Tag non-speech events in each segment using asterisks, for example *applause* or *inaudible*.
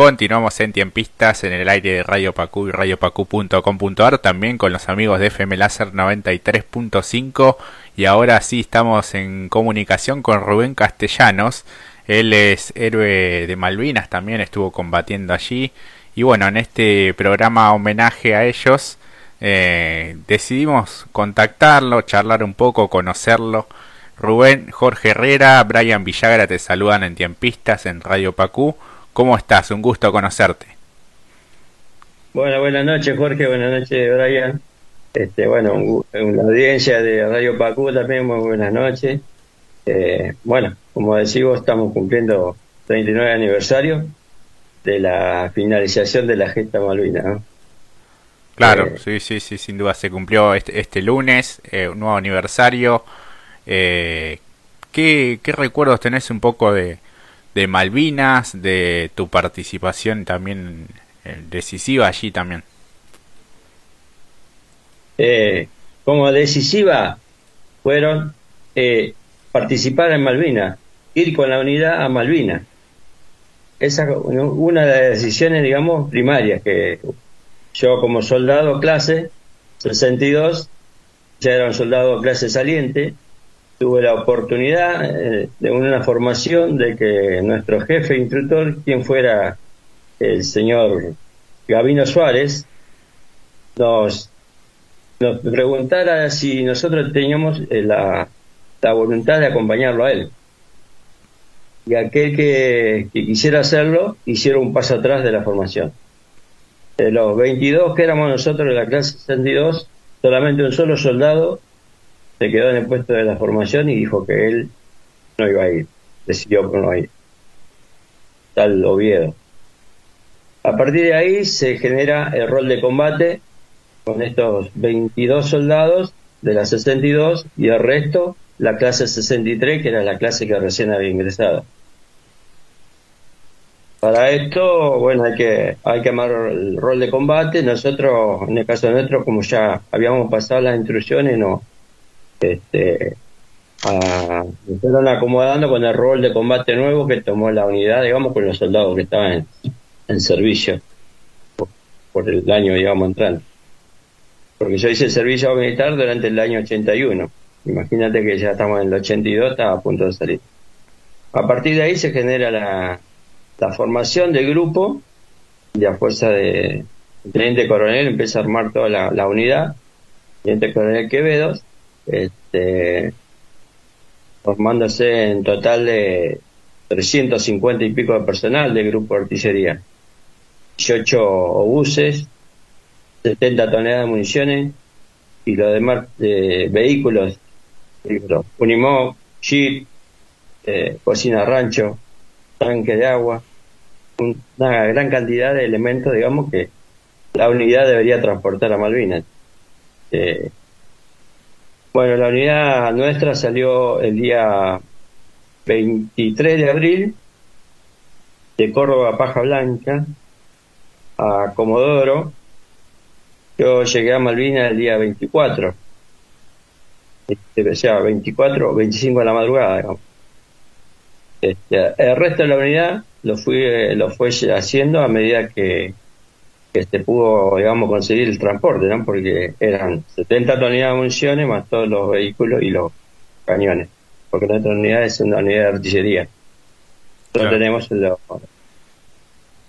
Continuamos en Tiempistas en el aire de Radio Pacú y radiopacu.com.ar, también con los amigos de FM Láser 93.5 y ahora sí estamos en comunicación con Rubén Castellanos. Él es héroe de Malvinas, también estuvo combatiendo allí y bueno, en este programa homenaje a ellos eh, decidimos contactarlo, charlar un poco, conocerlo. Rubén, Jorge Herrera, Brian Villagra te saludan en Tiempistas en Radio Pacú. ¿Cómo estás? Un gusto conocerte. Bueno, buenas noches Jorge, buenas noches Brian. Este, bueno, una audiencia de Radio Pacú también, muy buenas noches. Eh, bueno, como decimos, estamos cumpliendo 39 aniversario de la finalización de la gesta Malvina. Claro, eh, sí, sí, sí, sin duda se cumplió este, este lunes, eh, un nuevo aniversario. ¿qué, ¿Qué recuerdos tenés un poco de, de Malvinas, de tu participación también eh, decisiva allí también. Eh, como decisiva fueron eh, participar en Malvinas, ir con la unidad a Malvinas. Esa una de las decisiones, digamos, primarias que yo como soldado clase 62, ya era un soldado clase saliente, tuve la oportunidad eh, de una formación de que nuestro jefe instructor, quien fuera el señor Gabino Suárez, nos, preguntara si nosotros teníamos eh, la, la, voluntad de acompañarlo a él. Y aquel que, que quisiera hacerlo, hiciera un paso atrás de la formación. De los 22 que éramos nosotros de la clase 62, solamente un solo soldado se quedó en el puesto de la formación y dijo que él no iba a ir, decidió que no ir. Tal Oviedo. A partir de ahí se genera el rol de combate con estos 22 soldados de la 62 y el resto la clase 63, que era la clase que recién había ingresado. Para esto, bueno, hay que, hay que amar el rol de combate. Nosotros, en el caso nuestro, como ya habíamos pasado las instrucciones, no, este, fueron acomodando con el rol de combate nuevo que tomó la unidad, digamos, con los soldados que estaban en, servicio por, el año, digamos, entrando. Porque yo hice servicio militar durante el año 81. Imagínate que ya estamos en el 82, estaba a punto de salir. A partir de ahí se genera la, formación del grupo y a fuerza de teniente coronel empieza a armar toda la unidad. Teniente coronel Quevedos este, formándose en total de 350 y pico de personal del grupo de artillería, 18 obuses, 70 toneladas de municiones y los demás de vehículos, Unimog, Jeep, eh, cocina rancho, tanque de agua, una gran cantidad de elementos, digamos, que la unidad debería transportar a Malvinas. Eh, bueno, la unidad nuestra salió el día 23 de abril de Córdoba Paja Blanca a Comodoro. Yo llegué a Malvinas el día 24. Este, o sea, 24 o 25 de la madrugada, digamos. Este, el resto de la unidad lo fui lo fue haciendo a medida que que se pudo, digamos, conseguir el transporte, ¿no? Porque eran 70 toneladas de municiones más todos los vehículos y los cañones. Porque nuestra unidad es una unidad de artillería. Nosotros tenemos el,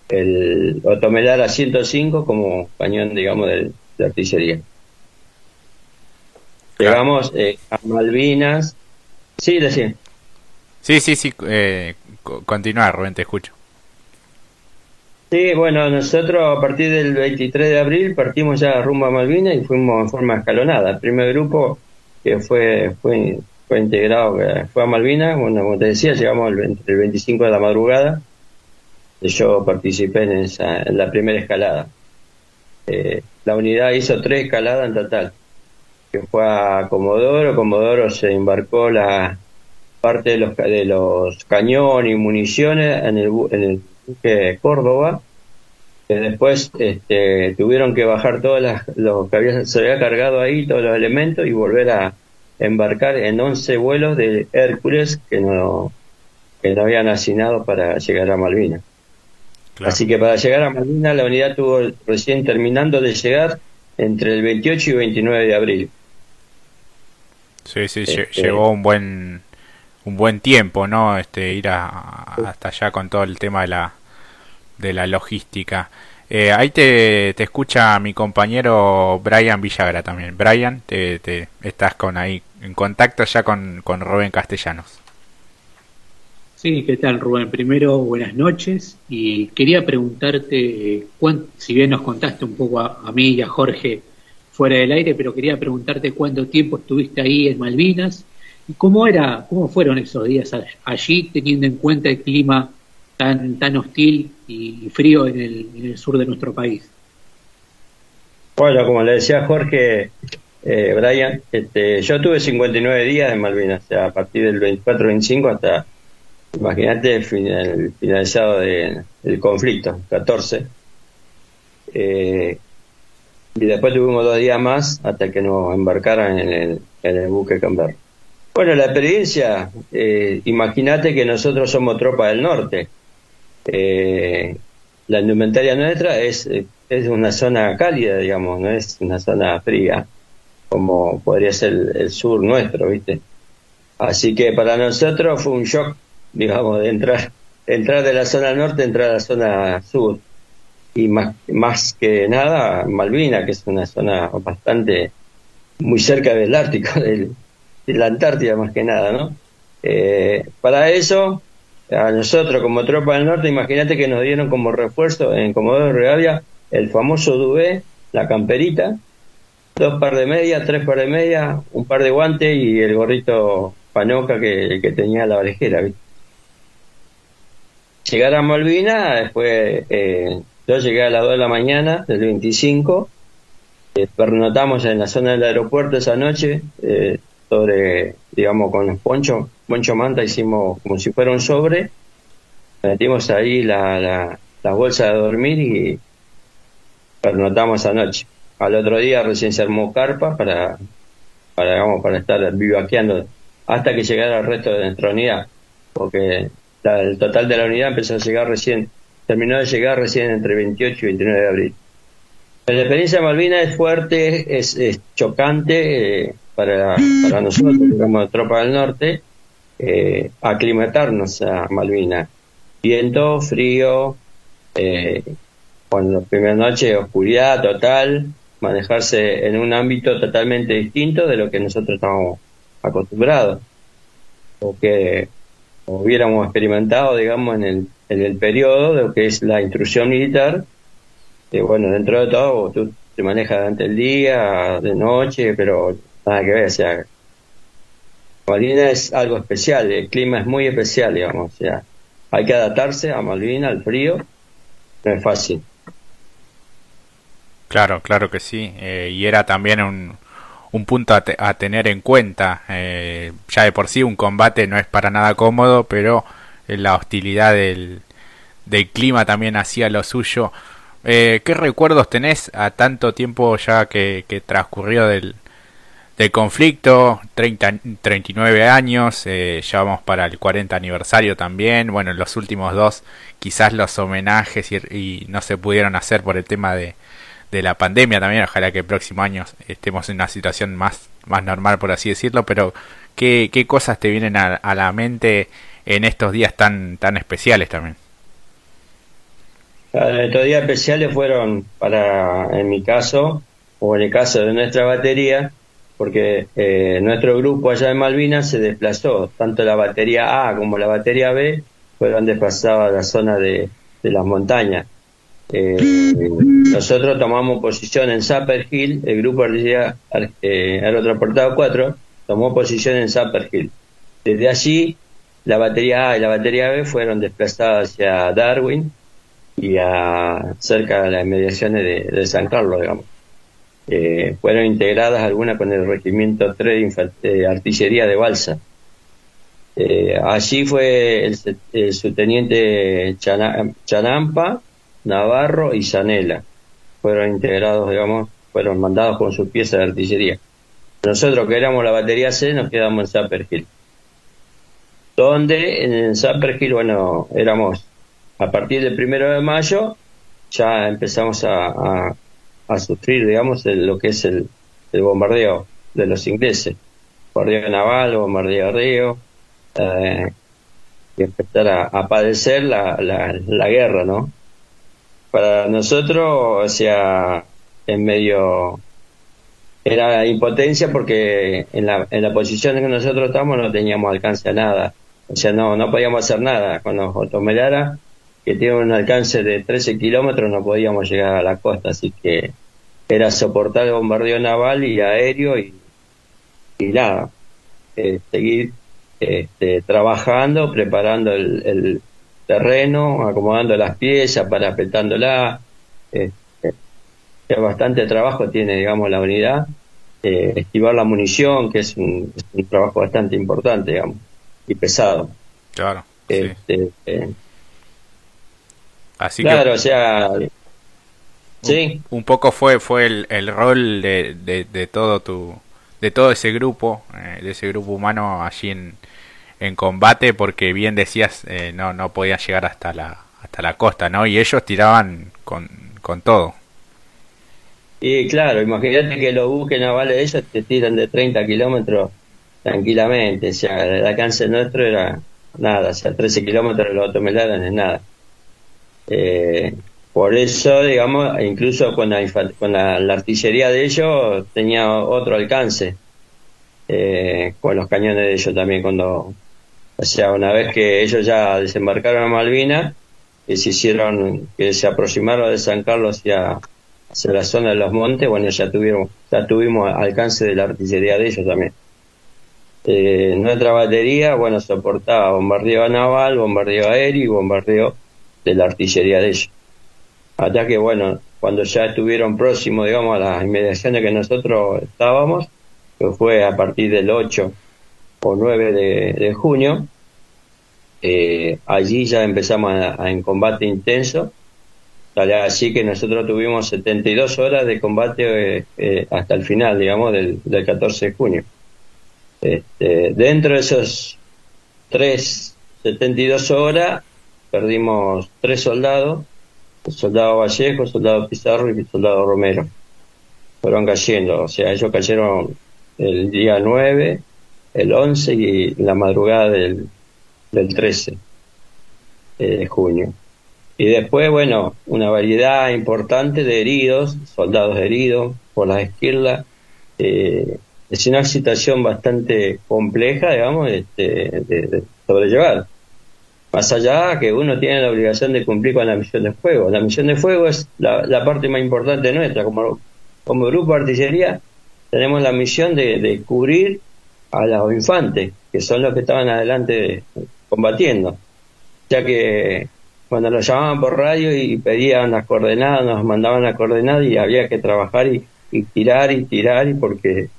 el Otomelar a 105 como cañón, digamos, de, artillería. Llegamos eh, a Malvinas. Sí, decía. Sí, sí, sí. Eh, continuar, Rubén, te escucho. Sí, bueno, nosotros a partir del 23 de abril partimos ya rumbo a Malvinas y fuimos en forma escalonada. El primer grupo que fue fue, fue integrado fue a Malvinas, bueno, como te decía, llegamos el, el 25 de la madrugada. Yo participé en, esa, en la primera escalada. Eh, la unidad hizo tres escaladas en total, que fue a Comodoro. Comodoro se embarcó la parte de los, de los cañones y municiones en el, en el que Córdoba, que después este, tuvieron que bajar todas las, lo que había, se había cargado ahí, todos los elementos, y volver a embarcar en 11 vuelos de Hércules que no, que no habían asignado para llegar a Malvinas. Así que para llegar a Malvinas la unidad tuvo recién terminando de llegar entre el 28 y 29 de abril. Sí, sí, este, llegó un buen un buen tiempo, ¿no? Este ir hasta allá con todo el tema de la de la logística. Eh, ahí te, te, escucha mi compañero Brian Villagra también. Brian, te, te estás con ahí en contacto ya con, con Rubén Castellanos. Sí, ¿qué tal Rubén? Primero, buenas noches y quería preguntarte, si bien nos contaste un poco a, mí y a Jorge fuera del aire, pero quería preguntarte cuánto tiempo estuviste ahí en Malvinas cómo era, cómo fueron esos días allí, teniendo en cuenta el clima tan, tan hostil y frío en el, en el sur de nuestro país. Bueno, como le decía Jorge, eh, Brian, este, yo tuve 59 días en Malvinas, o sea, a partir del 24-25 hasta Imagínate el, final, finalizado de, del conflicto, 14. Eh, y después tuvimos dos días más hasta que nos embarcaran en el, en el buque Camber. Bueno, la experiencia, eh, imagínate que nosotros somos tropa del norte. Eh, la indumentaria nuestra es, es una zona cálida, digamos, no es una zona fría, como podría ser el, el sur nuestro, ¿viste? Así que para nosotros fue un shock *laughs* digamos, de entrar, entrar de la zona norte, entrar a la zona sur. Y más, más que nada, Malvina, que es una zona bastante muy cerca del Ártico, *laughs* del, la Antártida más que nada, ¿no? Eh, para eso, a nosotros como tropa del norte, imagínate que nos dieron como refuerzo en Comodoro Rivadavia el famoso duvé, la camperita, dos par de medias, tres par de medias, un par de guantes y el gorrito panoca que, tenía la orejera, llegar a Malvina, después eh, yo llegué a las 2 de la mañana del 25, eh, pernotamos en la zona del aeropuerto esa noche, eh, sobre, digamos, con los ponchos, poncho manta hicimos como si fuera un sobre, metimos ahí la, la, la bolsa de dormir y pernotamos esa noche. Al otro día recién se armó carpa para, para, digamos, para estar vivaqueando hasta que llegara el resto de nuestra unidad, porque el total de la unidad empezó a llegar recién, terminó de llegar recién entre 28 y 29 de abril. La experiencia de Malvinas es fuerte, es, chocante eh, para, para nosotros, como tropa del norte, eh, aclimatarnos a Malvinas. Viento, frío, eh, la primera noche oscuridad total, manejarse en un ámbito totalmente distinto de lo que nosotros estamos acostumbrados. Porque hubiéramos experimentado, digamos, en el, en el periodo de lo que es la instrucción militar, que bueno, dentro de todo tú te manejas durante el día, de noche, pero nada que ver, o sea, Malvina es algo especial, el clima es muy especial, digamos, o sea, hay que adaptarse a Malvina, al frío, no es fácil. Claro, claro que sí, eh, y era también un, un punto a, tener en cuenta. Eh, ya de por sí un combate no es para nada cómodo, pero la hostilidad del, del clima también hacía lo suyo. Eh, ¿Qué recuerdos tenés a tanto tiempo ya que, transcurrió del, del conflicto? 30, 39 años, eh, ya vamos para el 40 aniversario también. Bueno, los últimos dos quizás los homenajes y no se pudieron hacer por el tema de, de la pandemia también, ojalá que el próximo año estemos en una situación más, más normal, por así decirlo, pero ¿qué, qué cosas te vienen a, la mente en estos días tan, tan especiales también? Estos días especiales fueron para, en mi caso, o en el caso de nuestra batería, porque eh, nuestro grupo allá en Malvinas se desplazó, tanto la batería A como la batería B fueron desplazados a la zona de, de las montañas. Eh, nosotros tomamos posición en Zapper Hill, el grupo de eh, aerotransportado 4 tomó posición en Zapper Hill. Desde allí, la batería A y la batería B fueron desplazadas hacia Darwin y a cerca de las inmediaciones de, San Carlos, digamos. Eh, fueron integradas algunas con el regimiento 3 de artillería de Balsa. Eh, allí fue el, subteniente Chanampa, Navarro y Zanela. Fueron integrados, digamos, fueron mandados con sus piezas de artillería. Nosotros que éramos la batería C nos quedamos en Zapper Hill. Donde en Zapper Hill, bueno, éramos a partir del primero de mayo ya empezamos a, sufrir, digamos, lo que es el, bombardeo de los ingleses. Bombardeo naval, bombardeo aéreo, eh, y empezar a, padecer la, la, guerra, ¿no? Para nosotros, o sea, en medio era impotencia porque en la, en la posición en que nosotros estamos no teníamos alcance a nada. O sea, no, no podíamos hacer nada. Con los Otomelara, que tienen un alcance de 13 kilómetros, no podíamos llegar a la costa. Así que era soportar el bombardeo naval y aéreo y, y nada. Eh, seguir este, trabajando, preparando el, terreno, acomodando las piezas, parapetándola. Este, bastante trabajo tiene, digamos, la unidad. Eh, esquivar la munición, que es un, trabajo bastante importante, digamos, y pesado. Claro. Este, eh, Así claro, o sea, sí. Un, poco fue fue el, el rol de, de, todo tu de todo ese grupo, eh, de ese grupo humano allí en, en combate porque bien decías eh, no no podían llegar hasta la hasta la costa no y ellos tiraban con, con todo. Y claro imagínate que los buques navales de ellos te tiran de 30 kilómetros tranquilamente o sea el alcance nuestro era nada o sea 13 kilómetros los automelaran es nada. Eh, por eso digamos incluso con la con la, artillería de ellos tenía otro alcance eh, con los cañones de ellos también cuando o sea, una vez que ellos ya desembarcaron a Malvinas, que se hicieron, que se aproximaron de San Carlos hacia, hacia la zona de los montes, bueno, ya tuvieron, ya tuvimos alcance de la artillería de ellos también. Eh, nuestra batería, bueno, soportaba bombardeo naval, bombardeo aéreo y bombardeo de la artillería de ellos. Hasta que, bueno, cuando ya estuvieron próximos, digamos, a las inmediaciones que nosotros estábamos, que fue a partir del 8 o 9 de, junio. Eh, allí ya empezamos a, en combate intenso. Así que nosotros tuvimos 72 horas de combate eh, eh, hasta el final, digamos, del, 14 de junio. Este, dentro de esos tres 72 horas perdimos tres soldados, el soldado Vallejo, el soldado Pizarro y soldado Romero. Fueron cayendo, o sea, ellos cayeron el día 9 el 11 y la madrugada del, del 13 de junio. Y después, bueno, una variedad importante de heridos, soldados heridos por las esquirlas. Eh, es una situación bastante compleja, digamos, este, de, sobrellevar. Más allá que uno tiene la obligación de cumplir con la misión de fuego. La misión de fuego es la, parte más importante nuestra. Como, como grupo de artillería tenemos la misión de, de cubrir a los infantes, que son los que estaban adelante combatiendo. Ya que cuando nos llamaban por radio y pedían las coordenadas, nos mandaban las coordenadas y había que trabajar y, tirar y tirar, y porque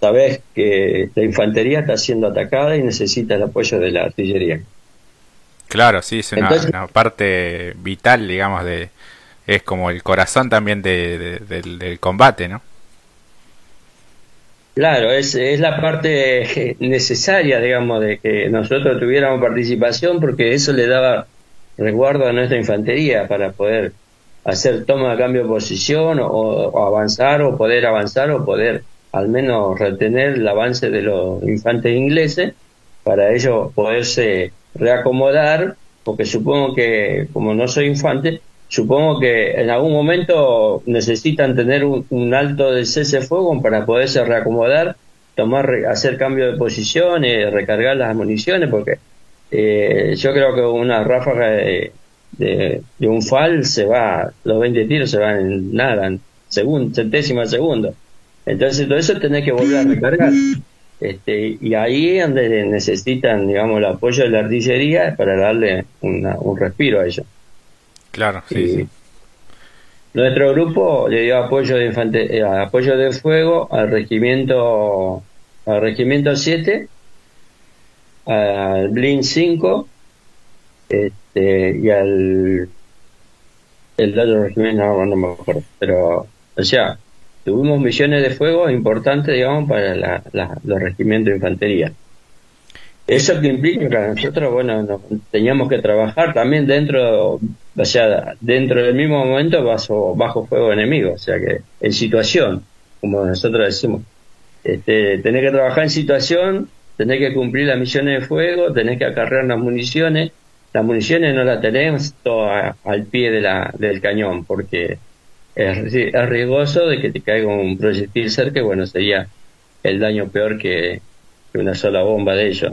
sabes que la infantería está siendo atacada y necesita el apoyo de la artillería. Claro, sí, es una, parte vital, digamos, de es como el corazón también del combate, ¿no? Claro, es, es la parte *laughs* necesaria, digamos, de que nosotros tuviéramos participación porque eso le daba resguardo a nuestra infantería para poder hacer toma de cambio de posición o, avanzar o poder avanzar o poder al menos retener el avance de los infantes ingleses para ellos poderse reacomodar porque supongo que como no soy infante supongo que en algún momento necesitan tener un, alto de cese fuego para poderse reacomodar, tomar, hacer cambio de posiciones, recargar las municiones, porque eh, yo creo que una ráfaga de, de, un FAL se va, los 20 tiros se van en nada, en centésima segundo. Entonces todo eso tenés que volver a recargar. Este, y ahí es donde necesitan, digamos, el apoyo de la artillería para darle un respiro a ellos. Claro, sí, sí. Nuestro grupo le dio apoyo de infante, eh, apoyo de fuego al regimiento al regimiento 7, al Blin 5 este, y al el otro regimiento no, no me acuerdo, pero o sea, tuvimos misiones de fuego importantes, digamos, para la, los regimientos de infantería. Eso que implica que nosotros, bueno, teníamos que trabajar también dentro, o sea, dentro del mismo momento bajo, bajo fuego enemigo, o sea que en situación, como nosotros decimos, este, tenés que trabajar en situación, tenés que cumplir las misiones de fuego, tenés que acarrear las municiones, las municiones no las tenemos todas al pie de la, del cañón, porque es, es riesgoso de que te caiga un proyectil cerca, bueno, sería el daño peor que, una sola bomba de ellos.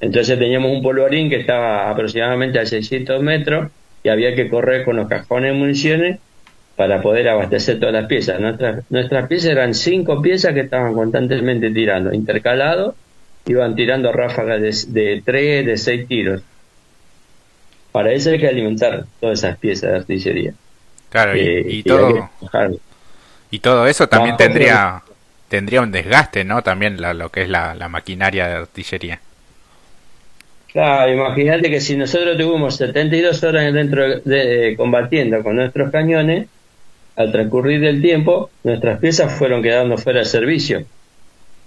Entonces teníamos un polvorín que estaba aproximadamente a 600 metros y había que correr con los cajones de municiones para poder abastecer todas las piezas. Nuestras, nuestras piezas eran cinco piezas que estaban constantemente tirando, intercalados, iban tirando ráfagas de, de tres, de seis tiros. Para eso hay que alimentar todas esas piezas de artillería. Claro, y, eh, todo, y todo eso también tendría tendría un desgaste, ¿no? También lo que es la, maquinaria de artillería. Claro, imagínate que si nosotros tuvimos 72 horas dentro de, combatiendo con nuestros cañones, al transcurrir del tiempo, nuestras piezas fueron quedando fuera de servicio.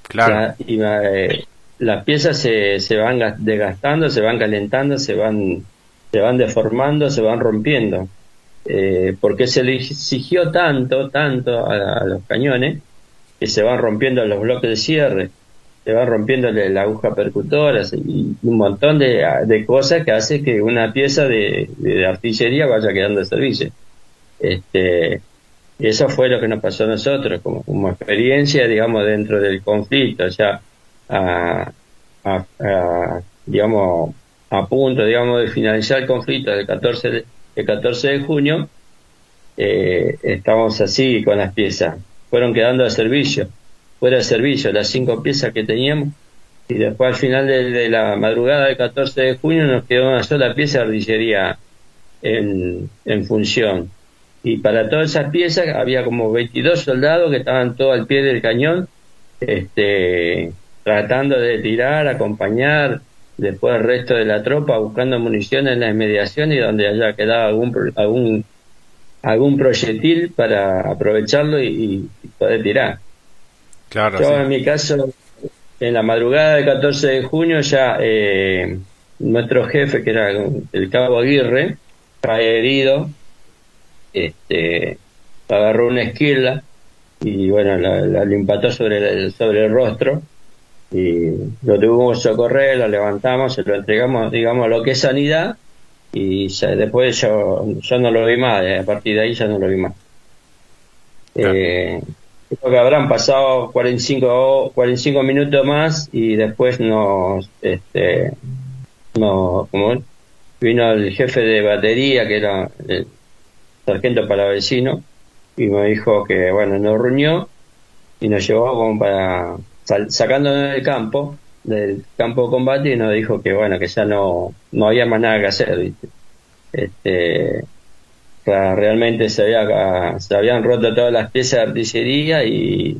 Claro. y, eh, las piezas se, se van desgastando, se van calentando, se van, se van deformando, se van rompiendo. Eh, porque se le exigió tanto, tanto a los cañones, que se van rompiendo los bloques de cierre, se van rompiendo la aguja percutora y un montón de, cosas que hace que una pieza de, artillería vaya quedando de servicio. Este, eso fue lo que nos pasó a nosotros como, como experiencia, digamos, dentro del conflicto, ya a, digamos, a punto, digamos, de finalizar el conflicto del 14 de, el 14 de junio, eh, estamos así con las piezas fueron quedando de servicio, fuera de servicio, las cinco piezas que teníamos, y después al final de, la madrugada del 14 de junio nos quedó una sola pieza de artillería en, en función. Y para todas esas piezas había como 22 soldados que estaban todos al pie del cañón, este, tratando de tirar, acompañar, después el resto de la tropa buscando munición en la inmediación y donde haya quedado algún, algún algún proyectil para aprovecharlo y, poder tirar. Claro, Yo en mi caso, en la madrugada del 14 de junio ya eh, nuestro jefe, que era el cabo Aguirre, cae herido, este, agarró una esquila y bueno, la, la impactó sobre el, sobre el rostro y lo tuvimos que socorrer, lo levantamos, se lo entregamos, digamos, lo que es sanidad y después yo, yo no lo vi más, eh, a partir de ahí ya no lo vi más. Eh, creo que habrán pasado 45, 45 minutos más y después nos, este, no, como vino el jefe de batería, que era el sargento para vecino, y me dijo que, bueno, nos reunió y nos llevó como para, sacándonos del campo, del campo de combate y nos dijo que bueno que ya no no había más nada que hacer ¿viste? este realmente se había se habían roto todas las piezas de artillería y,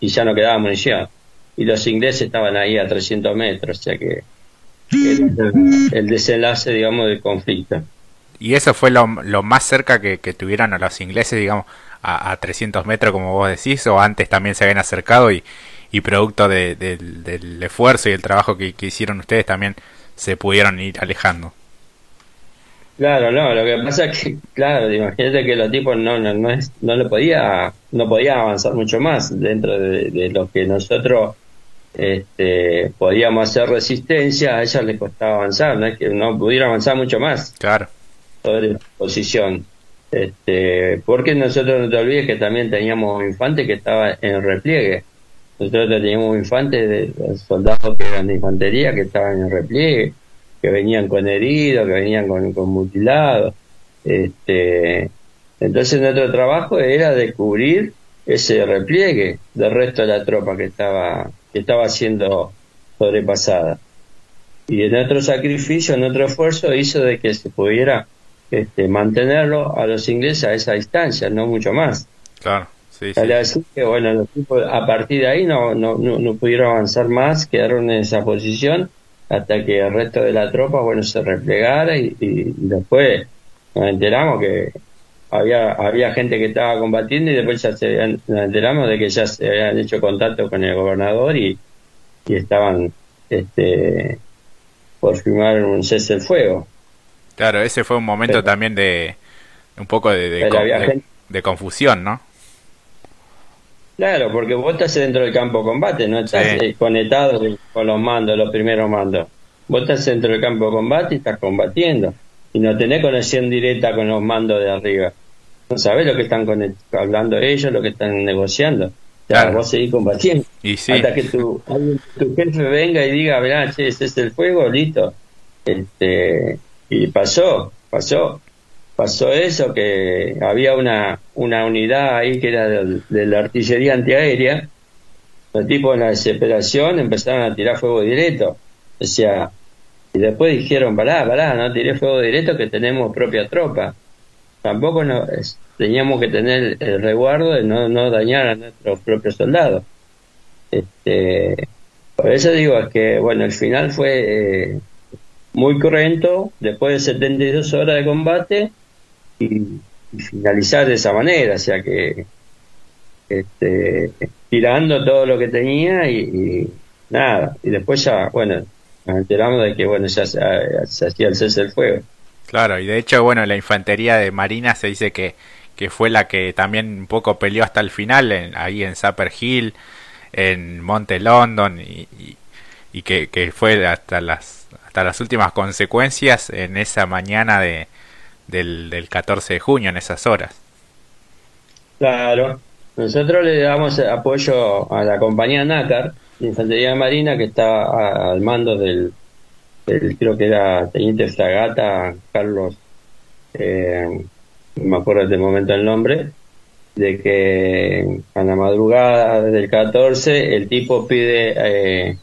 y ya no quedaba munición y los ingleses estaban ahí a 300 metros o sea que el, desenlace digamos del conflicto y eso fue lo, lo más cerca que, que, tuvieran a los ingleses digamos a, a 300 metros como vos decís o antes también se habían acercado y y producto del esfuerzo y el trabajo que, hicieron ustedes también se pudieron ir alejando. Claro, no, lo que pasa es que, claro, imagínate que los tipos no, no, no, es, no le podía, no podía avanzar mucho más dentro de, lo que nosotros este, podíamos hacer resistencia, a ellos les costaba avanzar, no es que no pudiera avanzar mucho más. Claro. Sobre la posición. Este, porque nosotros no te olvides que también teníamos un infante que estaba en repliegue. Nosotros teníamos infantes, de, soldados que eran de infantería, que estaban en repliegue, que venían con heridos, que venían con, mutilados. Este, entonces nuestro trabajo era descubrir ese repliegue del resto de la tropa que estaba, que estaba siendo sobrepasada. Y nuestro sacrificio, nuestro esfuerzo hizo de que se pudiera este, mantenerlo a los ingleses a esa distancia, no mucho más. Claro. Sí, Así que bueno, los tipos a partir de ahí no, no, no, pudieron avanzar más, quedaron en esa posición hasta que el resto de la tropa bueno se replegara y, después nos enteramos que había había gente que estaba combatiendo y después ya se, nos enteramos de que ya se habían hecho contacto con el gobernador y, y estaban este por firmar un cese del fuego. Claro, ese fue un momento también de un poco de, de, confusión, ¿no? Claro, porque vos estás dentro del campo de combate, no estás eh, conectado con los mandos, los primeros mandos. Vos estás dentro del campo de combate y estás combatiendo. Y no tenés conexión directa con los mandos de arriba. No sabés lo que están hablando ellos, lo que están negociando. Claro. vos seguís combatiendo. Hasta que tu, tu jefe venga y diga, verá, che, ese es el fuego, listo. Este, y pasó, pasó. Pasó eso, que había una, una unidad ahí que era de, la artillería antiaérea. Los tipos en la desesperación empezaron a tirar fuego directo. O sea, y después dijeron, pará, pará, no tiré fuego directo que tenemos propia tropa. Tampoco no, teníamos que tener el resguardo de no, no dañar a nuestros propios soldados. Este, por eso digo, es que, bueno, el final fue eh, muy cruento, después de 72 horas de combate, y, finalizar de esa manera, o sea que este, tirando todo lo que tenía y, nada, y después ya, bueno, nos enteramos de que, bueno, ya se, hacía el cese del fuego. Claro, y de hecho, bueno, la infantería de Marina se dice que, que fue la que también un poco peleó hasta el final, en, ahí en Sapper Hill, en Monte London, y, y, que, que, fue hasta las, hasta las últimas consecuencias en esa mañana de, del, del 14 de junio, en esas horas. Claro, nosotros le damos apoyo a la compañía NACAR, Infantería Marina, que está al mando del, creo que era Teniente Fragata Carlos, eh, no me acuerdo de momento el nombre, de que a la madrugada del 14 el tipo pide eh,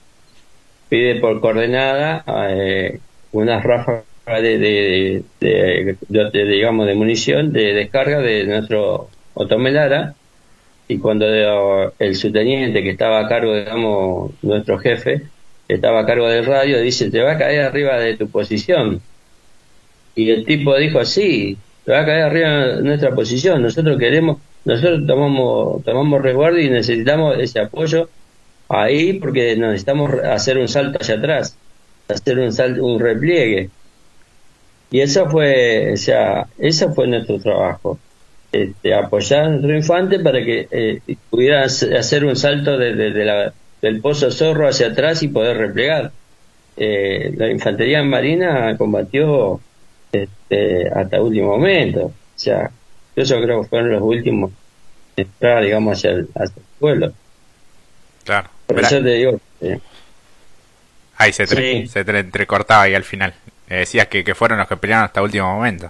pide por coordenada eh, unas ráfagas de, de, digamos de munición de descarga de nuestro Otomelara y cuando el subteniente que estaba a cargo digamos nuestro jefe estaba a cargo del radio dice te va a caer arriba de tu posición y el tipo dijo sí te va a caer arriba de nuestra posición. Nosotros queremos nosotros tomamos tomamos resguardo y necesitamos ese apoyo ahí porque necesitamos hacer un salto hacia atrás hacer un salto un repliegue y eso fue, o sea, ese fue nuestro trabajo. Este, apoyar a nuestro infante para que eh, pudiera hacer un salto de, del pozo zorro hacia atrás y poder replegar. Eh, la infantería marina combatió este, hasta último momento. O sea, eso creo que fueron los últimos entrar, digamos, hacia el, hacia el pueblo. Claro. Por eso te digo. Eh, ahí se, se entrecortaba ahí al final. Eh, decías que, que fueron los que pelearon hasta el último momento.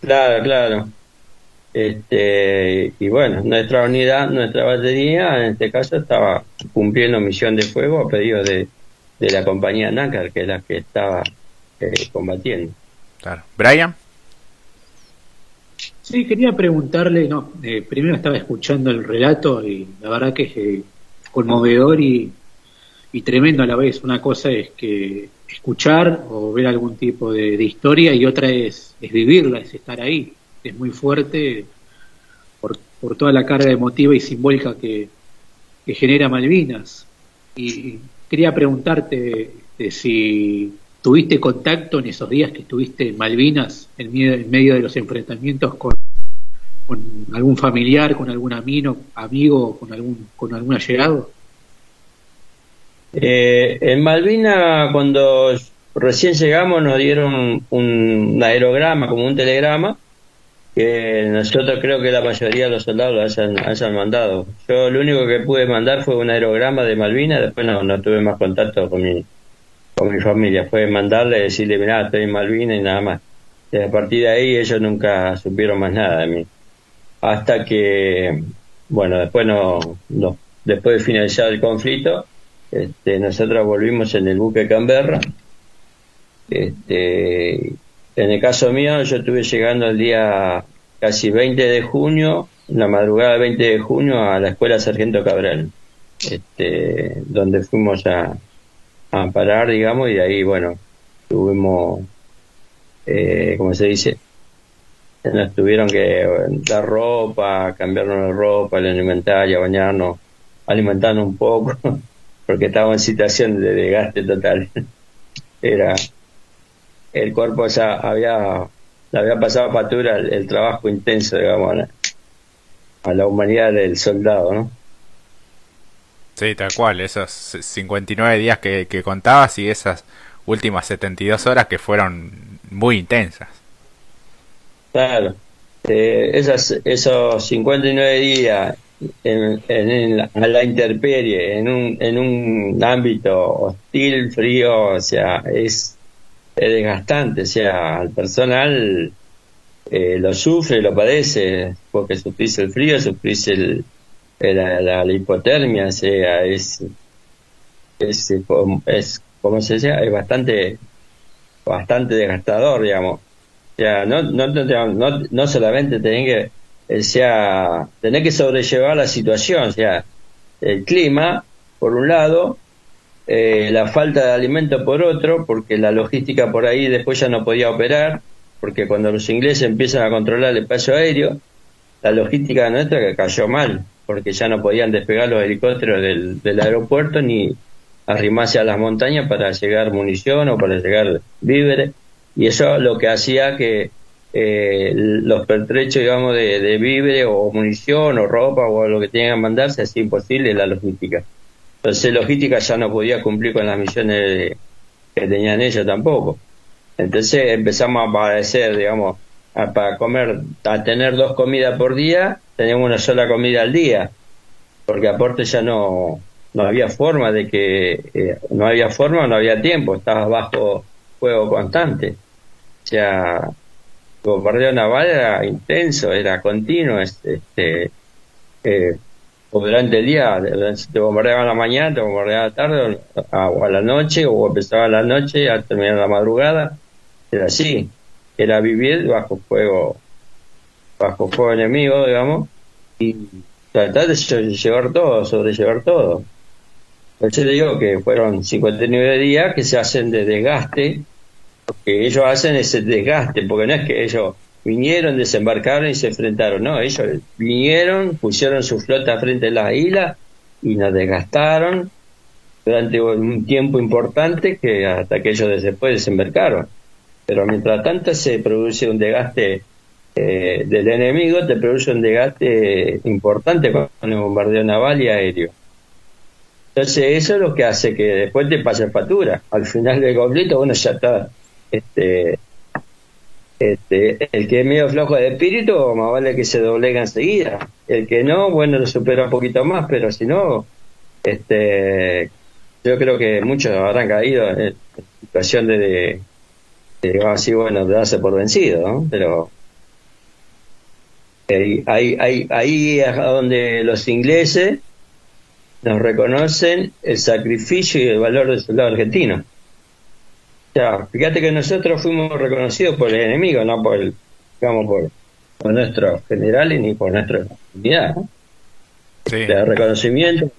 Claro, claro. Este, y bueno, nuestra unidad, nuestra batería, en este caso, estaba cumpliendo misión de fuego a pedido de, de la compañía NACAR, que es la que estaba eh, combatiendo. Claro. ¿Brian? Sí, quería preguntarle, no, eh, primero estaba escuchando el relato y la verdad que es conmovedor y, y tremendo a la vez. Una cosa es que escuchar o ver algún tipo de, historia y otra es, vivirla, es estar ahí. Es muy fuerte por, toda la carga emotiva y simbólica que, genera Malvinas. Y quería preguntarte este, si tuviste contacto en esos días que estuviste Malvinas, en medio de los enfrentamientos con, con algún familiar, con algún amigo, amigo con algún, con algún allegado. Eh, en Malvina, cuando recién llegamos, nos dieron un, aerograma, como un telegrama, que nosotros creo que la mayoría de los soldados lo hayan, mandado. Yo lo único que pude mandar fue un aerograma de Malvina, después no, tuve más contacto con mi, con mi familia. Fue mandarle, decirle, mirá, estoy en Malvina y nada más. Y a partir de ahí ellos nunca supieron más nada de mí. Hasta que, bueno, después no, no después de finalizar el conflicto, este, nosotros volvimos en el buque Canberra. Este, en el caso mío, yo estuve llegando el día casi 20 de junio, la madrugada del 20 de junio, a la escuela Sargento Cabral, este, donde fuimos a, a parar, digamos, y de ahí, bueno, tuvimos, eh, ¿cómo se dice? Nos tuvieron que dar ropa, cambiarnos la ropa, la alimentaria, bañarnos, alimentarnos un poco. *laughs* porque estaba en situación de desgaste total. *laughs* era el cuerpo ya había le había pasado factura el, el trabajo intenso digamos a la humanidad del soldado no Sí, tal cual, esos 59 días que, que contabas y esas últimas 72 horas que fueron muy intensas. Claro, eh, esas, esos 59 días a la intemperie, en un, en un ámbito hostil, frío, o sea, es, es desgastante, o sea, al personal eh, lo sufre, lo padece, porque sufrís el frío, sufrís el, la, hipotermia, sea, es, es, es, como se dice, es bastante, bastante desgastador, digamos. O sea, no, no, no, no solamente tener que, o sea, tener que sobrellevar la situación, o sea, el clima, por un lado, eh, la falta de alimento por otro, porque la logística por ahí después ya no podía operar, porque cuando los ingleses empiezan a controlar el espacio aéreo, la logística nuestra que cayó mal porque ya no podían despegar los helicópteros del, aeropuerto ni arrimarse a las montañas para llegar munición o para llegar víveres. Y eso lo que hacía que eh, los pertrechos digamos de, de, víveres o munición o ropa o lo que tenían que mandarse hacía imposible la logística entonces logística ya no podía cumplir con las misiones que tenían ellos tampoco entonces empezamos a padecer digamos para comer a tener dos comidas por día teníamos una sola comida al día, porque aporte ya no, no había forma de que, eh, no había forma, no había tiempo, estaba bajo fuego constante. O sea, bombardeo naval era intenso, era continuo, este, eh, o durante el día, te bombardeaban a la mañana, te bombardeaban la tarde, o a la noche, o empezaba a la noche, a terminar la madrugada, era así, era vivir bajo fuego bajo fuego enemigo, digamos, y tratar de llevar todo, sobrellevar todo. Eso le digo que fueron 59 días que se hacen de desgaste, porque ellos hacen ese desgaste, porque no es que ellos vinieron, desembarcaron y se enfrentaron, no, ellos vinieron, pusieron su flota frente a la isla y nos desgastaron durante un tiempo importante que hasta que ellos después desembarcaron. Pero mientras tanto se produce un desgaste eh, del enemigo te produce un desgaste importante con el bombardeo naval y aéreo. Entonces eso es lo que hace que después te pase factura. Al final del conflicto uno ya está, este, este, el que es medio flojo de espíritu, más vale que se doblega enseguida. El que no, bueno, lo supera un poquito más, pero si no, este, yo creo que muchos habrán caído en situación de, así, bueno, de darse por vencido. Pero Ahí, ahí, ahí es donde los ingleses nos reconocen el sacrificio y el valor del soldado argentino. Fíjate que nosotros fuimos reconocidos por el enemigo, no por, el, digamos, por, nuestros generales ni por nuestra comunidad. El reconocimiento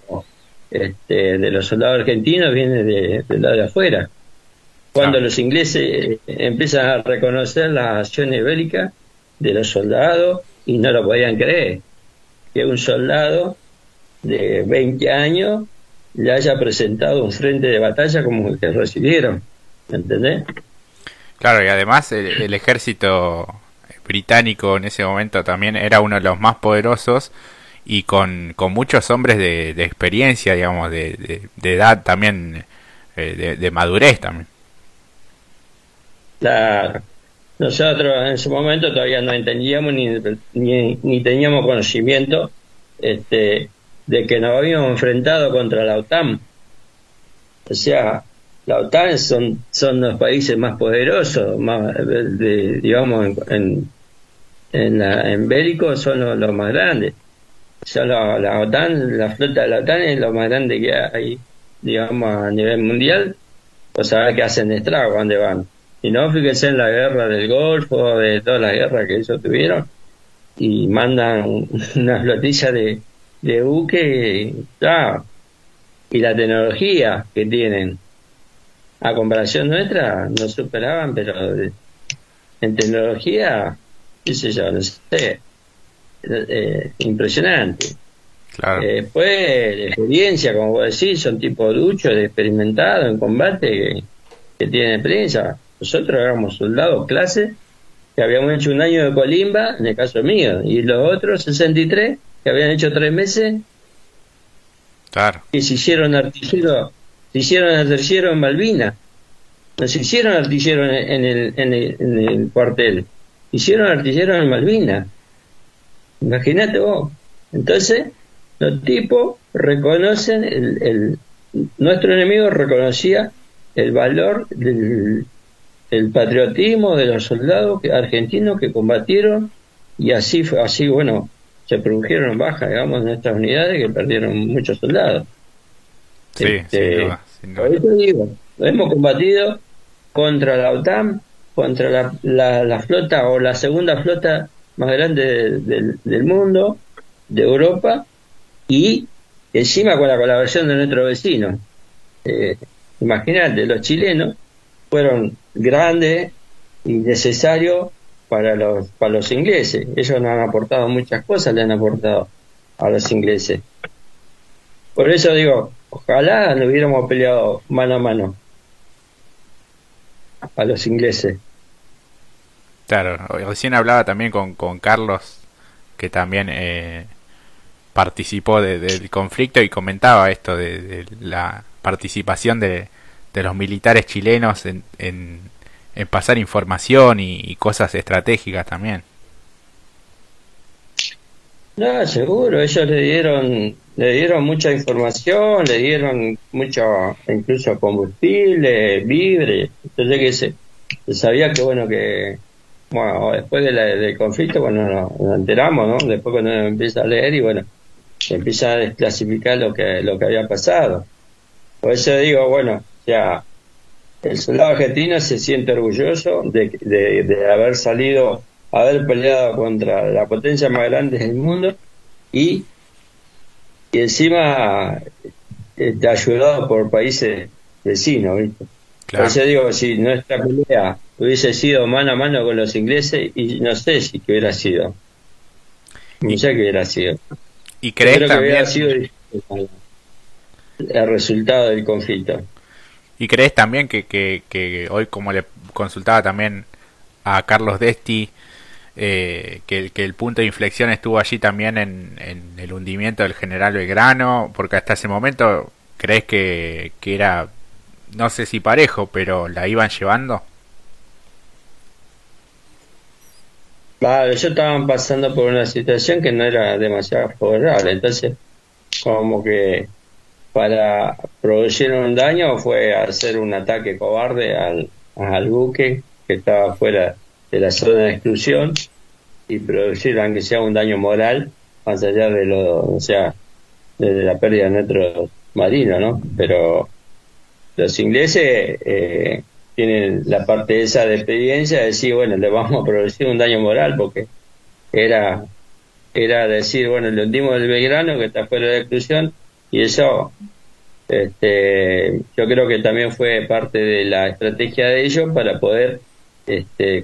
este, de los soldados argentinos viene de, del lado de afuera. Cuando los ingleses empiezan a reconocer las acciones bélicas de los soldados y no lo podían creer que un soldado de 20 años le haya presentado un frente de batalla como el que recibieron, ¿entendés? Claro, y además el, ejército británico en ese momento también era uno de los más poderosos y con, con muchos hombres de, experiencia, digamos, de, de, edad también, eh, de, madurez también. Claro, nosotros en ese momento todavía no entendíamos ni, ni, teníamos conocimiento este, de que nos habíamos enfrentado contra la OTAN. O sea, la OTAN son, son los países más poderosos, más, digamos, en, en, la, en bélico son los, más grandes. Sea, la, OTAN, la flota de la OTAN es lo más grande que hay, digamos, a nivel mundial. Pues saber que hacen estrago, ¿dónde van? Y no, fíjense en la guerra del Golfo, de todas las guerras que ellos tuvieron, y mandan *laughs* una flotilla de, de buque y la tecnología que tienen a comparación nuestra no superaban, pero en tecnología, qué sé yo, no sé, eh, impresionante. Claro. Eh, después, experiencia, como vos decís, son tipos duchos, experimentados en combate, que tienen experiencia. Nosotros éramos soldados clase que habíamos hecho un año de colimba, en el caso mío, y los otros 63 que habían hecho tres meses claro. que se hicieron artilleros, se hicieron artilleros en Malvinas, no se hicieron artilleros en el, en el, en el cuartel, hicieron artilleros en Malvinas. Imagínate vos. Entonces, los tipos reconocen, el, el, nuestro enemigo reconocía el valor del el patriotismo de los soldados argentinos que combatieron y así fue, así bueno, se produjeron bajas, digamos, en estas unidades que perdieron muchos soldados. Sí, este, digo, hemos combatido contra la OTAN, contra la, la, flota o la segunda flota más grande del mundo, de Europa, y encima con la colaboración de nuestro vecino. Eh, imagínate, los chilenos fueron grandes y necesarios para los, para los ingleses. Ellos nos han aportado muchas cosas, le han aportado a los ingleses. Por eso digo, ojalá no hubiéramos peleado mano a mano a los ingleses. Claro, recién hablaba también con, con Carlos, que también eh, participó del conflicto y comentaba esto de, la participación de, de, los militares chilenos en, en, pasar información y, cosas estratégicas también. No, seguro, ellos le dieron, le dieron mucha información, le dieron mucho, incluso combustible, víveres, entonces que se, sabía que bueno que bueno, después del conflicto, bueno, nos, enteramos, ¿no? Después cuando uno empieza a leer y bueno, empieza a desclasificar lo que, lo que había pasado. Por eso digo, bueno, ya el soldado argentino se siente orgulloso de, de, haber salido, haber peleado contra la potencia más grande del mundo y, y encima está ayudado por países vecinos, eso digo, si nuestra pelea hubiese sido mano a mano con los ingleses, y no sé si que hubiera sido. No sé qué hubiera sido. ¿Y crees también... sido el resultado del conflicto. ¿Y crees también que, que, hoy, como le consultaba también a Carlos Desti, eh, que, que, el punto de inflexión estuvo allí también en, el hundimiento del general Belgrano? Porque hasta ese momento, ¿crees que, que era, no sé si parejo, pero la iban llevando? Claro, ellos estaban pasando por una situación que no era demasiado favorable, entonces como que para producir un daño fue hacer un ataque cobarde al, al buque que estaba fuera de la zona de exclusión y producir aunque sea un daño moral más allá de lo, o sea, de la pérdida de nuestros marinos, ¿no? Pero los ingleses eh, tienen la parte esa de experiencia de decir, bueno, le vamos a producir un daño moral porque era era decir, bueno, le hundimos el Belgrano que está fuera de exclusión y eso este, yo creo que también fue parte de la estrategia de ellos para poder este,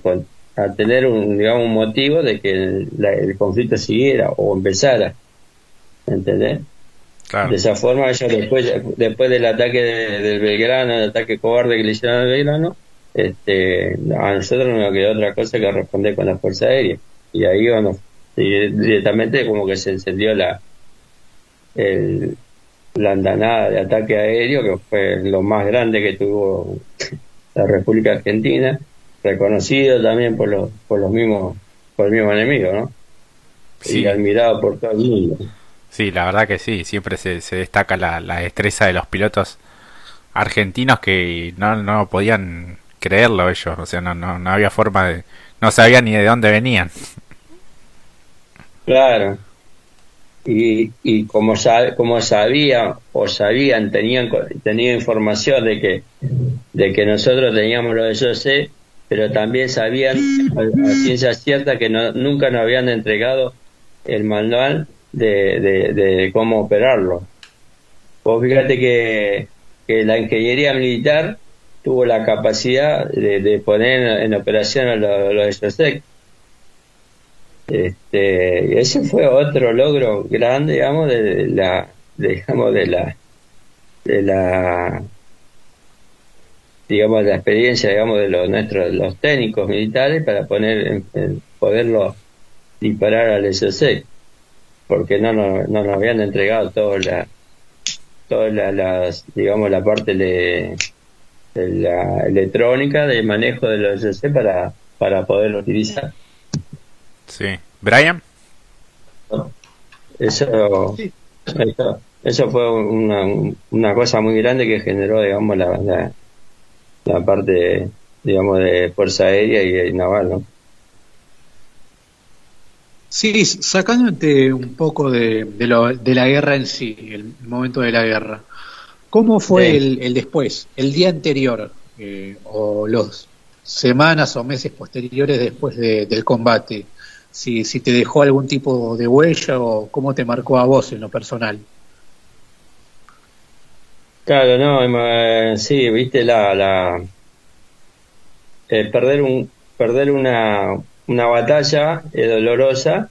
a tener un, digamos, un motivo de que el, conflicto siguiera o empezara. ¿Entendés? De esa forma, ellos después, después del ataque del Belgrano, el ataque cobarde que le hicieron al Belgrano, este, a nosotros no nos quedó otra cosa que responder con la Fuerza Aérea. Y ahí bueno, directamente como que se encendió la, el, la andanada de ataque aéreo, que fue lo más grande que tuvo la República Argentina, reconocido también por los, por los mismos, por el mismo enemigo, ¿no? Y admirado por todo el mundo. Sí, la verdad que sí, siempre se, se destaca la, la, destreza de los pilotos argentinos que no, no podían creerlo ellos, o sea, no, no, no había forma de, no sabían ni de dónde venían. Claro. Y, y como, como sabía o sabían, tenían, tenían información de que, de que nosotros teníamos lo de sé pero también sabían a, ciencia cierta que no, nunca nos habían entregado el manual de, de, cómo operarlo. Vos fíjate que, la ingeniería militar tuvo la capacidad de, poner en, operación los, los Este, y ese fue otro logro grande, digamos, de la, digamos, de la, de la, digamos, la experiencia, digamos, de los nuestros, los técnicos militares para poner, en, poderlo disparar al SOC, porque no, no, no nos habían entregado toda la, toda la, digamos, la parte de, la electrónica de manejo de los SOC para, para poderlo utilizar. Sí. Brian. Eso, eso, eso, fue una, una cosa muy grande que generó, digamos, la, la, parte, digamos, de Fuerza Aérea y, Naval, ¿no? Sí, sacándote un poco de, de, lo, de la guerra en sí, el, momento de la guerra, ¿cómo fue el, el, después, el día anterior, eh, o los semanas o meses posteriores después del combate? si, si te dejó algún tipo de huella o cómo te marcó a vos en lo personal. Claro, no, eh, sí, viste la, la eh, perder un perder una, una batalla es dolorosa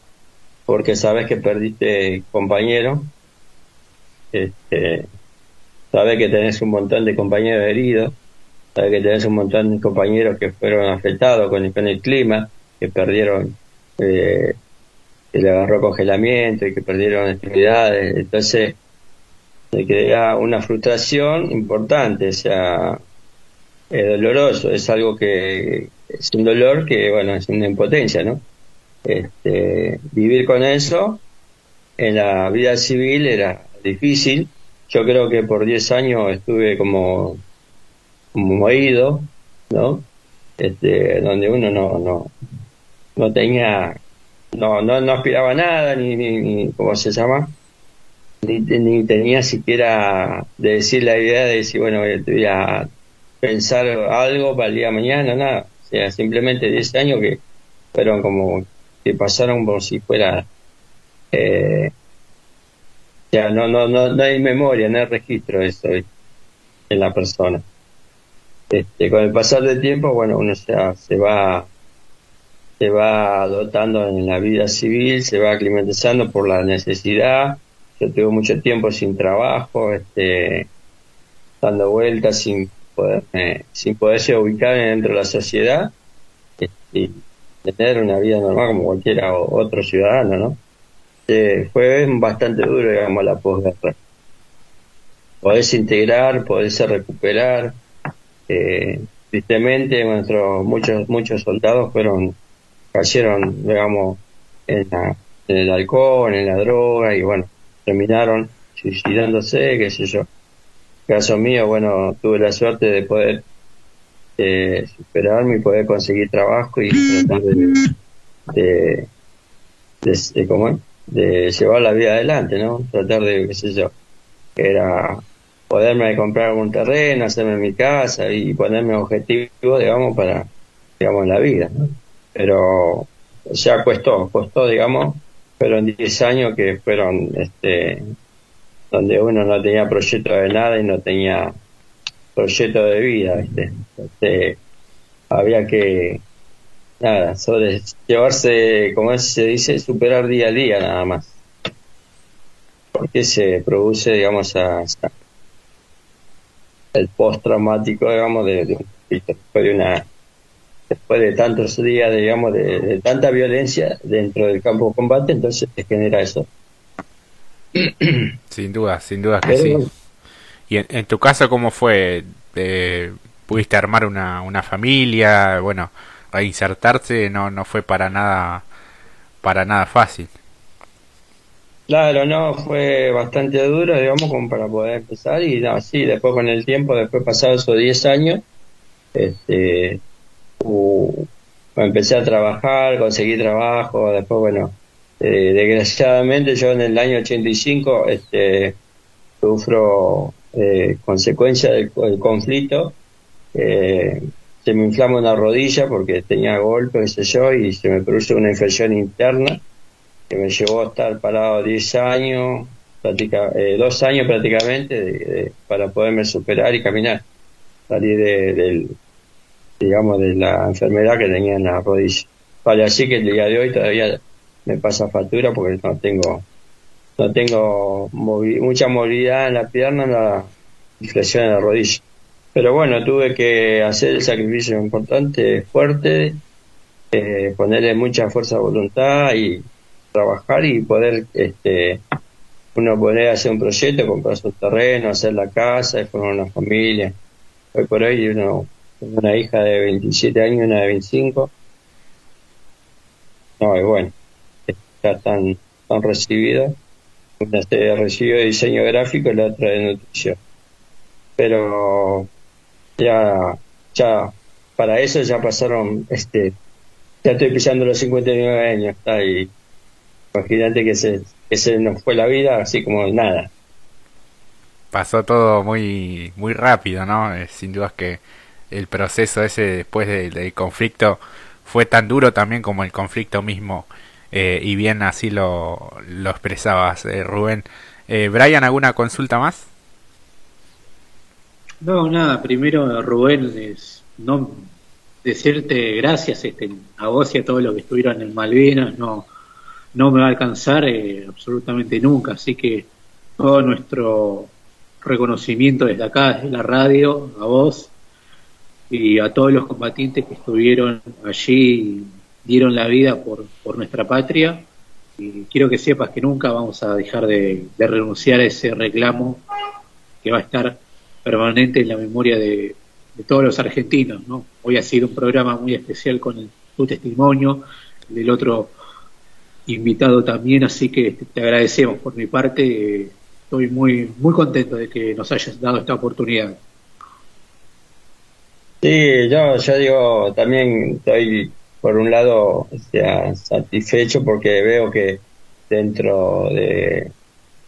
porque sabes que perdiste compañero, este, sabes que tenés un montón de compañeros heridos, sabes que tenés un montón de compañeros que fueron afectados con el, con el clima, que perdieron eh, que le agarró congelamiento y que perdieron actividades. Entonces, se crea una frustración importante, o sea, es doloroso, es algo que es un dolor que, bueno, es una impotencia, ¿no? Este, vivir con eso en la vida civil era difícil. Yo creo que por 10 años estuve como, como moído, ¿no? Este, donde uno no, no, no tenía, no, no, no aspiraba a nada, ni, ni, ¿cómo se llama? Ni, ni, tenía siquiera de decir la idea de decir, bueno, voy a pensar algo para el día de mañana, nada. O sea, simplemente 10 años que fueron como que pasaron como si fuera, eh, ya no, no, no, no hay memoria, no hay registro de eso en la persona. Este, con el pasar del tiempo, bueno, uno se, se va se va dotando en la vida civil, se va aclimatizando por la necesidad. Yo tuve mucho tiempo sin trabajo, este, dando vueltas sin poder, sin poderse ubicar dentro de la sociedad este, y tener una vida normal como cualquiera otro ciudadano, ¿no? Eh, fue bastante duro, digamos, la posguerra. Podés integrar, podés recuperar. Eh, tristemente, nuestros muchos muchos soldados fueron cayeron, digamos, en, el alcohol, en la droga y bueno, terminaron suicidándose, qué sé yo. caso mío, bueno, tuve la suerte de poder eh, superarme y poder conseguir trabajo y tratar de, de, de, de llevar la vida adelante, ¿no? Tratar de, qué sé yo, era poderme comprar algún terreno, hacerme mi casa y ponerme objetivo, digamos, para, digamos, la vida, pero o sea, costó, costó, digamos, fueron 10 años que fueron, este, donde uno no tenía proyecto de nada y no tenía proyecto de vida, ¿viste? Este, había que, nada, sobre llevarse, como se dice, superar día a día nada más. Porque se produce, digamos, a, el post-traumático, digamos, de, de, de una después de tantos días, digamos, de, tanta violencia dentro del campo de combate, entonces se genera eso. *clears throat* Sin duda, sin duda que sí. ¿Y en, tu caso cómo fue? Eh, ¿Pudiste armar una, una familia? Bueno, reinsertarse no, no fue para nada, para nada fácil. Claro, no, fue bastante duro, digamos, como para poder empezar y no, sí, después con el tiempo, después pasados esos 10 años, este, empecé a trabajar, conseguí trabajo, después, bueno, eh, desgraciadamente yo en el año 85 este, sufro eh, consecuencia del, conflicto, eh, se me inflama una rodilla porque tenía golpe, qué sé y se me produce una infección interna que me llevó a estar parado 10 años, eh, dos años prácticamente para poderme superar y caminar, salir del digamos, de la enfermedad que tenía en la rodilla. Vale, así que el día de hoy todavía me pasa factura porque no tengo no tengo mucha movilidad en la pierna, en la inflexión en la rodilla. pero bueno, tuve que hacer el sacrificio importante, fuerte, eh, ponerle mucha fuerza de voluntad y trabajar y poder, este, uno poder hacer un proyecto, comprar su terreno, hacer la casa, formar una familia. Hoy por hoy uno, una hija de 27 años una de 25. No, y bueno, ya están, están recibidos. Una se recibió de diseño gráfico y la otra de nutrición. Pero ya, ya, para eso ya pasaron, este, ya estoy pisando los 59 años, está y imagínate que se, que se nos fue la vida así como nada. Pasó todo muy, muy rápido, ¿no? Eh, sin duda que el proceso ese después del, conflicto fue tan duro también como el conflicto mismo, eh, y bien así lo, expresabas, eh, Rubén. Eh, Brian, ¿alguna consulta más? No, nada, primero Rubén, es, no decirte gracias este, a vos y a todos los que estuvieron en Malvinas, no, no me va a alcanzar eh, absolutamente nunca, así que todo nuestro reconocimiento desde acá, desde la radio, a vos y a todos los combatientes que estuvieron allí y dieron la vida por, por nuestra patria. Y quiero que sepas que nunca vamos a dejar de, renunciar a ese reclamo que va a estar permanente en la memoria de, todos los argentinos. ¿no? Hoy ha sido un programa muy especial con tu testimonio, del otro invitado también, así que te agradecemos por mi parte. Estoy muy, muy contento de que nos hayas dado esta oportunidad. Sí, yo, yo digo, también estoy por un lado satisfecho porque veo que dentro de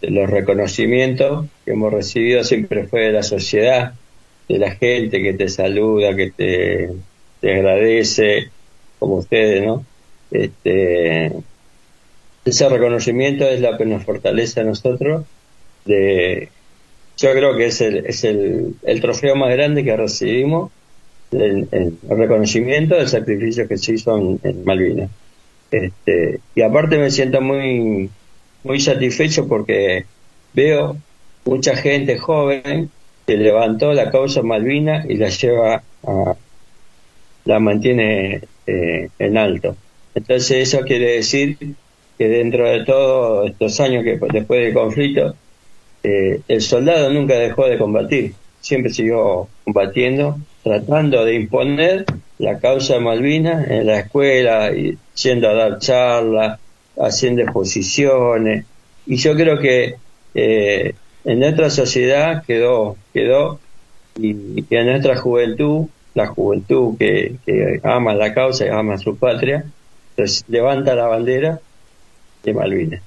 de los reconocimientos que hemos recibido siempre fue de la sociedad, de la gente que te saluda, que te, te agradece, como ustedes, ¿no? Este, ese reconocimiento es la que nos fortalece a nosotros. De, yo creo que es el, es el, el trofeo más grande que recibimos, el, reconocimiento del sacrificio que se hizo en, en Malvinas. Este, y aparte me siento muy muy satisfecho porque veo mucha gente joven que levantó la causa Malvina y la lleva a, la mantiene eh, en alto. Entonces eso quiere decir que dentro de todos estos años que después del conflicto, eh, el soldado nunca dejó de combatir, siempre siguió combatiendo, tratando de imponer la causa de Malvinas en la escuela, yendo a dar charlas, haciendo exposiciones, y yo creo que eh, en nuestra sociedad quedó, quedó, y, que en nuestra juventud, la juventud que, ama la causa y ama su patria, pues levanta la bandera de Malvinas.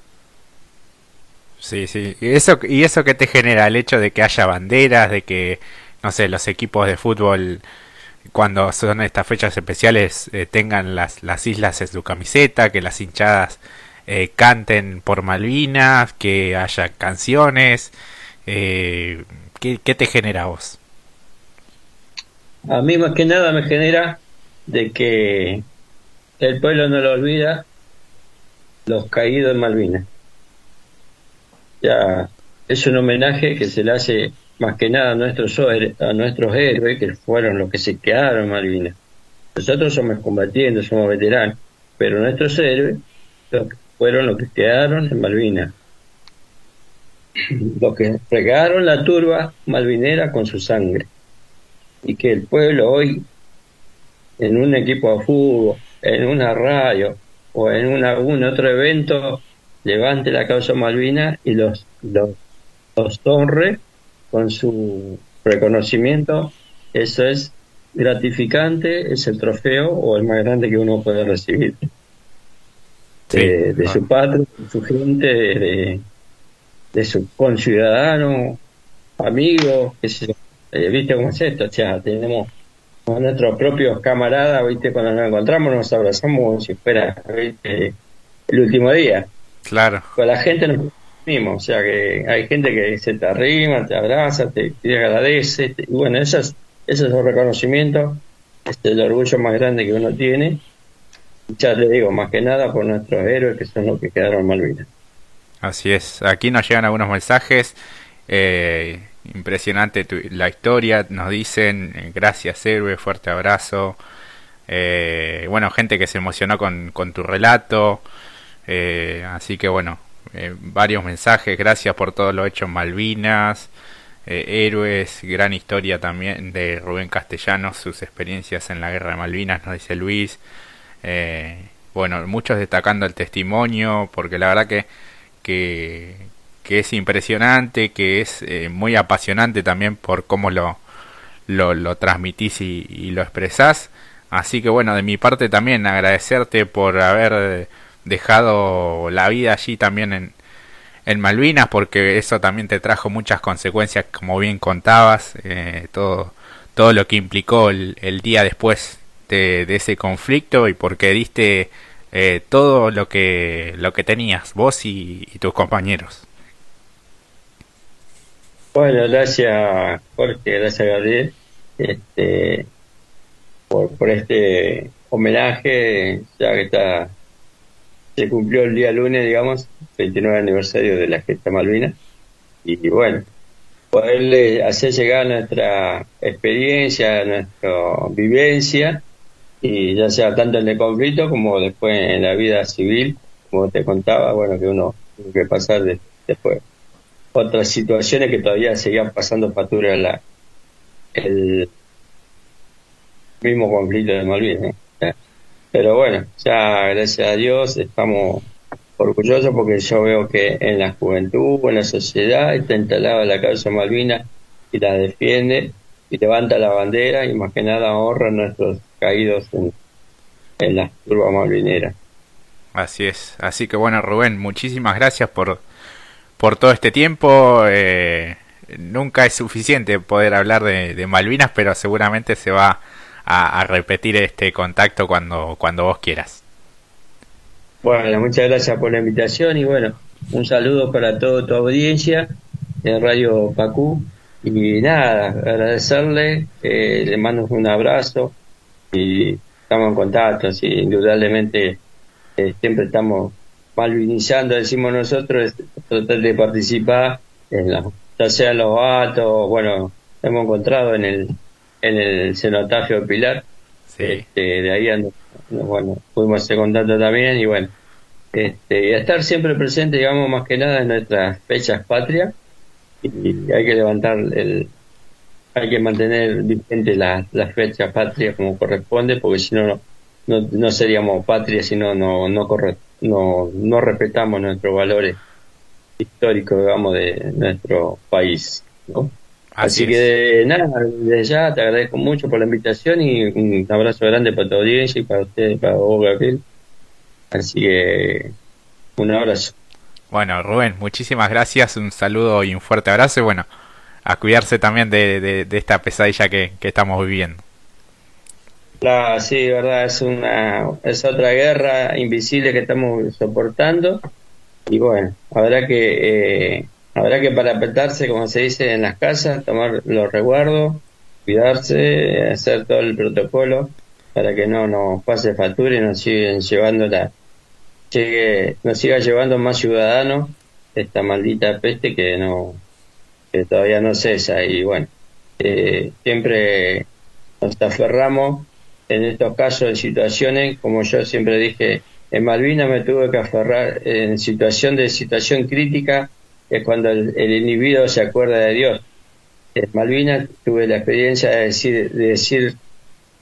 Sí, sí. ¿Y eso, ¿Y eso qué te genera? El hecho de que haya banderas, de que, no sé, los equipos de fútbol cuando son estas fechas especiales eh, tengan las, las islas en su camiseta, que las hinchadas eh, canten por Malvinas, que haya canciones. Eh, ¿qué, te genera a vos? A mí más que nada me genera de que el pueblo no lo olvida los caídos en Malvinas. Ya es un homenaje que se le hace más que nada a nuestros, a nuestros héroes, que fueron los que se quedaron en Malvinas. Nosotros somos combatientes, somos veteranos, pero nuestros héroes, fueron los que quedaron en Malvinas, los que regaron la turba malvinera con su sangre. Y que el pueblo hoy, en un equipo de fútbol, en una radio o en algún otro evento, levante la causa Malvinas y los, los, los honre con su reconocimiento, eso es gratificante, es el trofeo o el más grande que uno puede recibir. de, su patria, de su gente, de, de su conciudadano, amigos, eh, ¿viste cómo es esto? O sea, tenemos a nuestros propios camaradas, ¿viste? Cuando nos encontramos nos abrazamos como si fuera el último día. Claro. Con la gente nos mismo, o sea que hay gente que se te arrima, te abraza, te, te agradece, y bueno, eso es, eso es el reconocimiento, es el orgullo más grande que uno tiene, ya le digo, más que nada por nuestros héroes que son los que quedaron en Malvinas. Así es, aquí nos llegan algunos mensajes. Eh, impresionante la historia, nos dicen, eh, gracias héroe, fuerte abrazo. Eh, bueno, gente que se emocionó con, con tu relato. Eh, así que bueno, varios mensajes, gracias por todo lo hecho en Malvinas. héroes, gran historia también de Rubén Castellanos, sus experiencias en la guerra de Malvinas, nos dice Luis. bueno, muchos destacando el testimonio, porque la verdad que, que, es impresionante, que es eh, muy apasionante también por cómo lo, lo, lo transmitís y, lo expresás. Así que bueno, de mi parte también agradecerte por haber dejado la vida allí también en, en Malvinas, porque eso también te trajo muchas consecuencias, como bien contabas, eh, todo, todo lo que implicó el, el día después de, de, ese conflicto y porque diste eh, todo lo que, lo que tenías, vos y tus compañeros. Bueno, gracias Jorge, gracias Gabriel este, por, por este homenaje, ya que está se cumplió el día lunes, digamos, 29 aniversario de la gesta Malvina, y, bueno, poderle hacer llegar nuestra experiencia, nuestra vivencia, y ya sea tanto en el conflicto como después en la vida civil, como te contaba, bueno, que uno tiene que pasar después otras situaciones que todavía seguían pasando factura la, el mismo conflicto de Malvinas. Pero bueno, ya gracias a Dios estamos orgullosos porque yo veo que en la juventud, en la sociedad, está instalada la causa Malvinas y la defiende y levanta la bandera y más que nada honra a nuestros caídos en, en la turba malvinera. Así es. Así que bueno, Rubén, muchísimas gracias por por todo este tiempo. Eh, nunca es suficiente poder hablar de, Malvinas, pero seguramente se va a, repetir este contacto cuando, cuando vos quieras. Bueno, muchas gracias por la invitación y bueno, un saludo para toda tu audiencia en Radio Pacú. Y nada, agradecerle, eh, le mando un abrazo y estamos en contacto, sí, indudablemente eh, siempre estamos malvinizando, decimos nosotros, tratar de participar en la, ya sea los vatos, bueno, hemos encontrado en el, en el cenotafio Pilar, este, de ahí bueno, pudimos hacer contacto también y bueno, este, y estar siempre presente, digamos, más que nada en nuestras fechas patrias y, hay que levantar el, hay que mantener vigente las la fechas patrias como corresponde, porque si no, no, no seríamos patria, si no, no, no corresponde no, no respetamos nuestros valores históricos, digamos, de nuestro país. ¿no? Así, que nada, desde ya te agradezco mucho por la invitación y un abrazo grande para tu audiencia y para usted, para vos, Gabriel. Así que un abrazo. Bueno, Rubén, muchísimas gracias, un saludo y un fuerte abrazo y bueno, a cuidarse también de, de, esta pesadilla que, que estamos viviendo. La, sí, verdad, es una es otra guerra invisible que estamos soportando y bueno, habrá que eh, habrá que parapetarse, como se dice en las casas, tomar los resguardos, cuidarse, hacer todo el protocolo para que no nos pase factura y nos siguen llevando la llegue, nos siga llevando más ciudadanos esta maldita peste que no que todavía no cesa. Y bueno eh, siempre nos aferramos en estos casos de situaciones, como yo siempre dije, en Malvinas me tuve que aferrar en situación de situación crítica, es cuando el, individuo se acuerda de Dios. En Malvinas tuve la experiencia de decir, de decir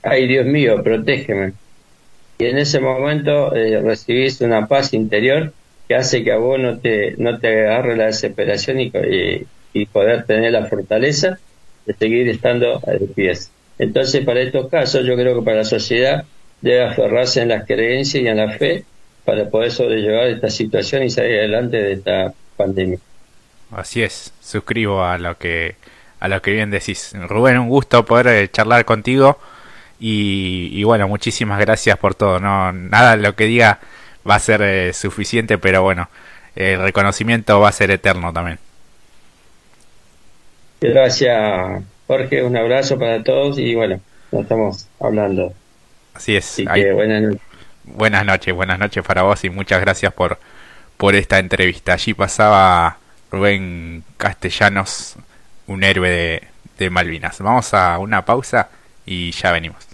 ay Dios mío, protégeme. Y en ese momento eh, recibís una paz interior que hace que a vos no te, no te agarre la desesperación y, y, poder tener la fortaleza de seguir estando a los pies. Entonces, para estos casos, yo creo que para la sociedad debe aferrarse en las creencias y en la fe para poder sobrellevar esta situación y salir adelante de esta pandemia. Así es, suscribo a lo que a lo que bien decís. Rubén, un gusto poder eh, charlar contigo y, bueno, muchísimas gracias por todo. No nada lo que diga va a ser eh, suficiente, pero bueno, el reconocimiento va a ser eterno también. Gracias Jorge, un abrazo para todos y bueno, nos estamos hablando. Así es. buenas noches. Buenas noches, buenas noches para vos y muchas gracias por, por esta entrevista. Allí pasaba Rubén Castellanos, un héroe de, Malvinas. Vamos a una pausa y ya venimos.